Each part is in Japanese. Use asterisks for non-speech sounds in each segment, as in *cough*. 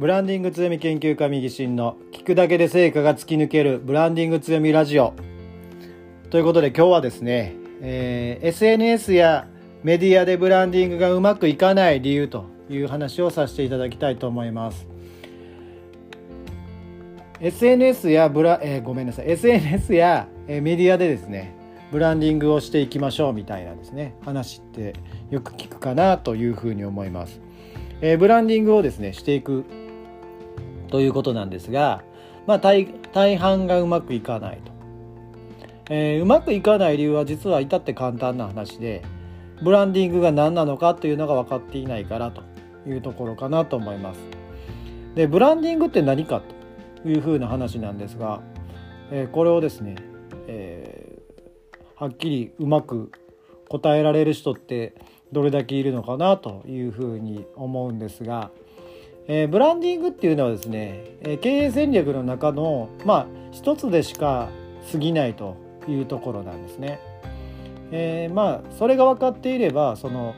ブランディング強み研究家右進の聞くだけで成果が突き抜けるブランディング強みラジオ。ということで今日はですね、えー、SNS やメディアでブランディングがうまくいかない理由という話をさせていただきたいと思います。SNS やブラ、えー、ごめんなさい。SNS や、えメディアでですねブランディングをしていきましょうみたいなですね話ってよく聞くかなというふうに思います、えー、ブランディングをですねしていくということなんですが、まあ、大大半がうまくいかないと、えー、うまくいかない理由は実は至って簡単な話でブランディングが何なのかというのが分かっていないからというところかなと思います。でブランディングって何かというふうな話なんですが、えー、これをですね、えー、はっきりうまく答えられる人ってどれだけいるのかなというふうに思うんですがえー、ブランディングっていうのはですね、え、経営戦略の中のまあ一つでしか過ぎないというところなんですね。えー、まあそれが分かっていればその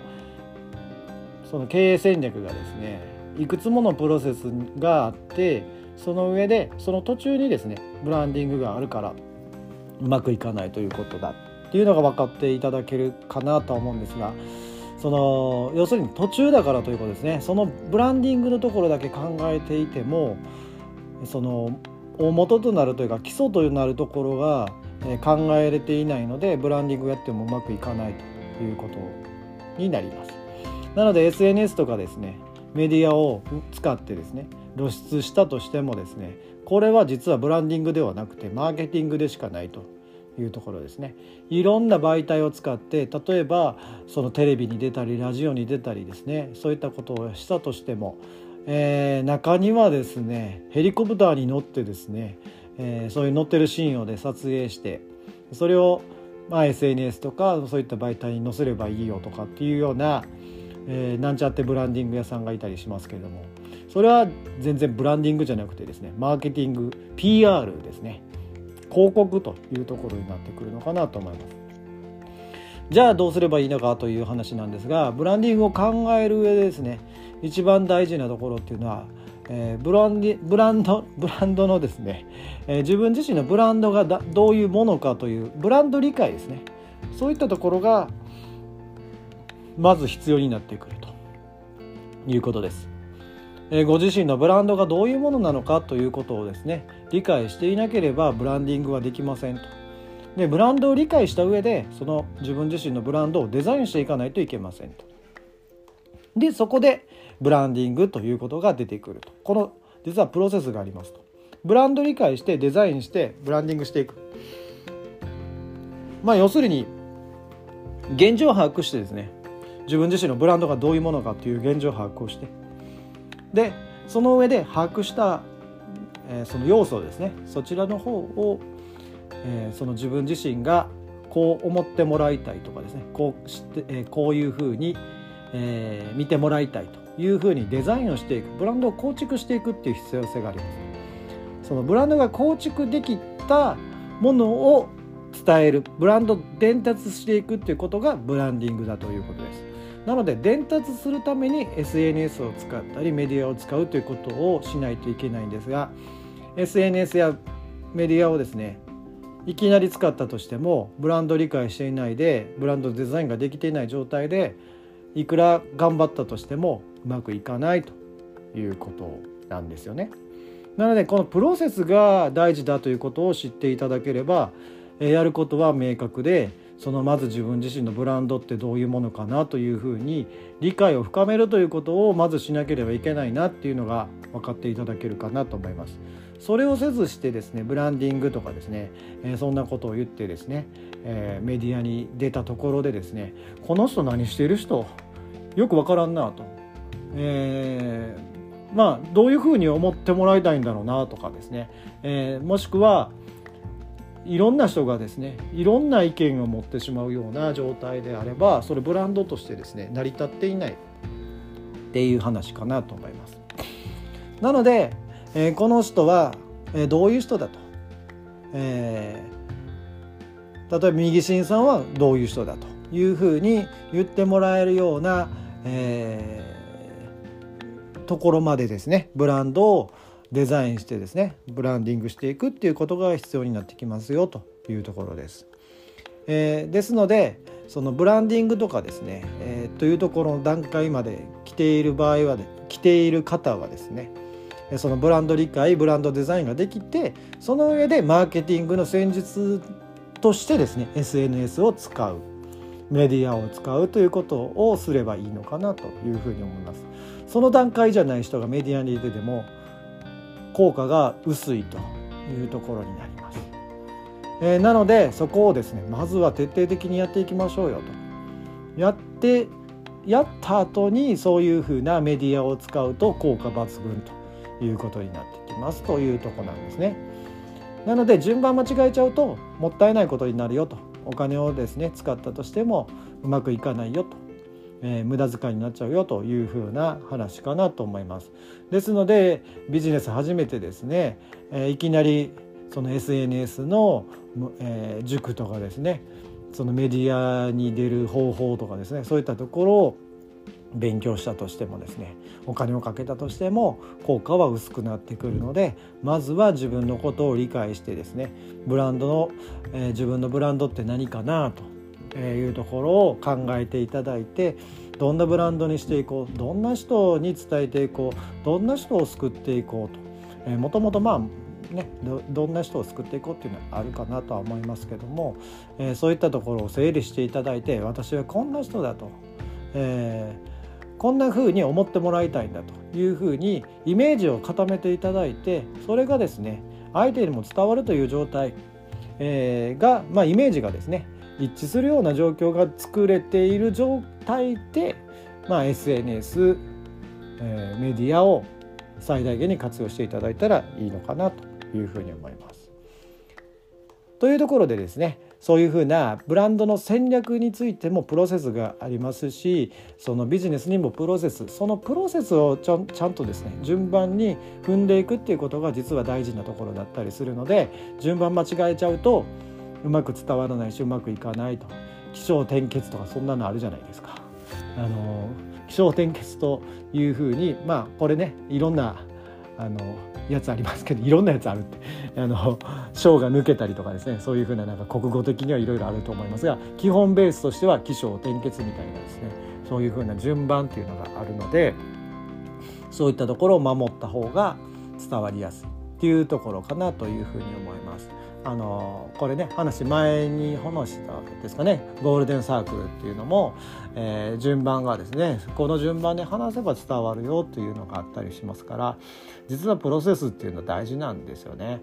その経営戦略がですねいくつものプロセスがあってその上でその途中にですねブランディングがあるからうまくいかないということだっていうのが分かっていただけるかなとは思うんですがその要するに途中だからということですね。そのブランディングのところだけ考えていてもその大元となるというか基礎となるところが考えれていないのでブランディングやってもうまくいかないということになります。なので SNS とかですねメディアを使ってですね露出したとしてもですねこれは実はブランディングではなくてマーケティングでしかないと。いうところですね。いろんな媒体を使って例えばそのテレビに出たりラジオに出たりですね。そういったことをしたとしても、えー、中にはですねヘリコプターに乗ってですね、えー、そういう乗ってるシーンをで撮影してそれをまあ SNS とかそういった媒体に載せればいいよとかっていうような、えー、なんちゃってブランディング屋さんがいたりしますけれどもそれは全然ブランディングじゃなくてですねマーケティング PR ですね。広告というところになってくるのかなと思います。じゃあどうすればいいのかという話なんですがブランディングを考える上でですね一番大事なところっていうのは、えー、ブランディブランドブランドのですね、えー、自分自身のブランドがどういうものかというブランド理解ですねそういったところがまず必要になってくるということです。えご自身のブランドがどういうものなのかということをですね理解していなければブランディングはできませんと。でブランドを理解した上でその自分自身のブランドをデザインしていかないといけませんと。でそこでブランディングということが出てくると。この実はプロセスがありますと。ブランド理解してデザインしてブランディングしていく。まあ要するに現状を把握してですね自分自身のブランドがどういうものかという現状を把握をしてでその上で把握した、えー、その要素ですねそちらの方を、えー、その自分自身がこう思ってもらいたいとかですねこうして、えー、こういうふうに、えー、見てもらいたいというふうにデザインをしていくブランドを構築していくっていう必要性があります。そのブランドが構築できたものを伝えるブランド伝達していくっていうことがブランディングだということです。なので伝達するために SNS を使ったりメディアを使うということをしないといけないんですが SNS やメディアをですねいきなり使ったとしてもブランド理解していないでブランドデザインができていない状態でいくら頑張ったとしてもうまくいかないということなんですよね。なのでこのプロセスが大事だということを知っていただければやることは明確でそのまず自分自身のブランドってどういうものかなというふうに理解を深めるということをまずしなければいけないなっていうのが分かっていただけるかなと思います。それをせずしてですねブランディングとかですね、えー、そんなことを言ってですね、えー、メディアに出たところでですねこの人何してる人？よく分からんなと、えー、まあどういうふうに思ってもらいたいんだろうなとかですね、えもしくはいろんな人がですねいろんな意見を持ってしまうような状態であればそれブランドとしてですね成り立っていないっていう話かなと思います。なので、えー、この人は、えー、どういう人だと、えー、例えば右心さんはどういう人だというふうに言ってもらえるような、えところまでですねブランドをデザインしてですねブランディングしていくっていうことが必要になってきますよというところです。えー、ですのでそのブランディングとかですね、えー、というところの段階まで来ている場合は来ている方はですねそのブランド理解ブランドデザインができてその上でマーケティングの戦術としてですね SNS を使うメディアを使うということをすればいいのかなというふうに思いますその段階じゃない人がメディアに出ても効果が薄いというところになります、えー、なのでそこをですねまずは徹底的にやっていきましょうよと。やってやった後にそういうふうなメディアを使うと効果抜群ということになってきますというとこなんですね。なので順番間違えちゃうともったいないことになるよと。お金をですね使ったとしてもうまくいかないよと、えー、無駄遣いになっちゃうよというふうな話かなと思います。ですのでビジネス初めてですね、えー、いきなりその SNS の、えー、塾とかですねそのメディアに出る方法とかですねそういったところを勉強したとしてもですねお金をかけたとしても効果は薄くなってくるのでまずは自分のことを理解してですねブランドの、えー、自分のブランドって何かなというところを考えていただいてどんなブランドにしていこうどんな人に伝えていこうどんな人を救っていこうと、えー、もともとまあねどんな人を救っていこうっていうのはあるかなとは思いますけども、えー、そういったところを整理していただいて私はこんな人だと、えー、こんな風に思ってもらいたいんだというふうにイメージを固めていただいてそれがですね相手にも伝わるという状態、えー、が、まあ、イメージがですね一致するような状況が作れている状態で、まあ、SNS、えー、メディアを最大限に活用していただいたらいいのかなというふうに思います。というところでですねそういうふうなブランドの戦略についてもプロセスがありますしそのビジネスにもプロセスそのプロセスをちゃちゃんとですね順番に踏んでいくっていうことが実は大事なところだったりするので順番間違えちゃうとうまく伝わらないしうまくいかないと気象転結とかそんなのあるじゃないですか。あの気象転結というふうにまあこれねいろんなあのやつありますけどいろんなやつあるってあの章が抜けたりとかですねそういうふうななんか国語的にはいろいろあると思いますが基本ベースとしては起承転結みたいなですねそういうふうな順番っていうのがあるのでそういったところを守った方が伝わりやすいっていうところかなというふうに思います。あのこれね話前に話したわけですかねゴールデンサークルっていうのも、えー、順番がですねこの順番で話せば伝わるよっていうのがあったりしますから実はプロセスっていうのは大事なんですよね。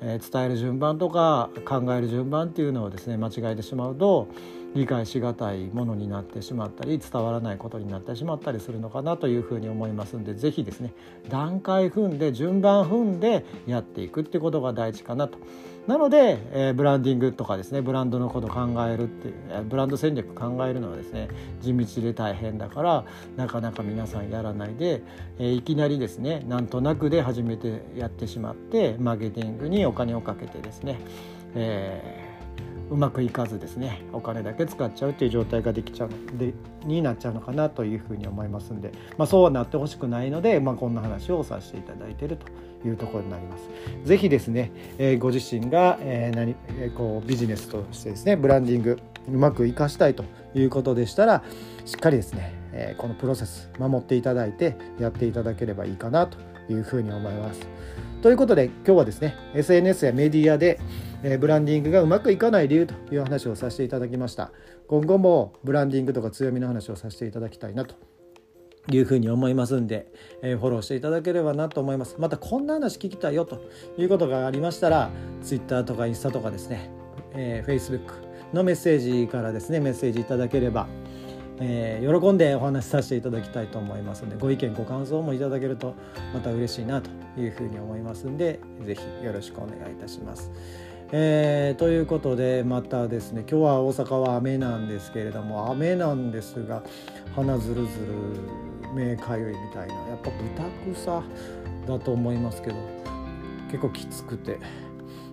えー、伝える順番とか考える順番っていうのをですね間違えてしまうと理解しがたいものになってしまったり伝わらないことになってしまったりするのかなというふうに思いますんで是非ですね段階踏んで順番踏んでやっていくってことが大事かなと。なので、えー、ブランディングとかですねブランドのこと考えるっていうブランド戦略考えるのはですね地道で大変だからなかなか皆さんやらないで、えー、いきなりですねなんとなくで始めてやってしまってマーケティングにお金をかけてですね、えーうまくいかずですねお金だけ使っちゃうという状態ができちゃうでになっちゃうのかなというふうに思いますんで、まあ、そうはなってほしくないので、まあ、こんな話をさせていただいているというところになります。ぜひですね、えー、ご自身が、えー何えー、こうビジネスとしてですねブランディングうまく生かしたいということでしたらしっかりですね、えー、このプロセス守っていただいてやっていただければいいかなというふうに思います。ということで今日はですね SNS やメディアでえブランディングがうまくいかない理由という話をさせていただきました今後もブランディングとか強みの話をさせていただきたいなというふうに思いますんで、えー、フォローしていただければなと思いますまたこんな話聞きたいよということがありましたら Twitter とかインスタとかですね、えー、Facebook のメッセージからですねメッセージいただければえー、喜んでお話しさせていただきたいと思いますのでご意見ご感想もいただけるとまた嬉しいなというふうに思いますんで是非よろしくお願いいたします。えー、ということでまたですね今日は大阪は雨なんですけれども雨なんですが鼻ずるずる目かゆいみたいなやっぱ豚草だと思いますけど結構きつくて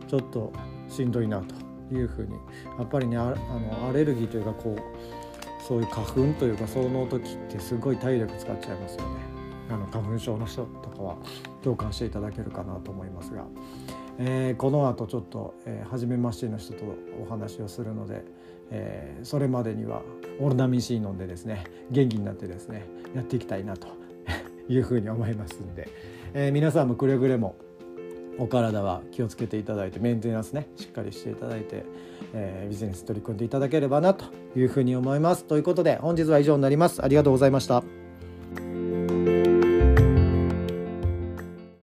ちょっとしんどいなというふうにやっぱりねあのアレルギーというかこうそういう花粉というかその時ってすごい体力使っちゃいますよね。あの花粉症の人とかは共感していただけるかなと思いますが、えー、この後ちょっと、えー、初めましての人とお話をするので、えー、それまでにはオルナミン C 飲んでですね元気になってですねやっていきたいなと *laughs* いうふうに思いますんで、えー、皆さんもくれぐれもお体は気をつけていただいてメンテナンスねしっかりしていただいて、えー、ビジネス取り組んでいただければなというふうに思います。ということで本日は以上になります。ありがとうございました。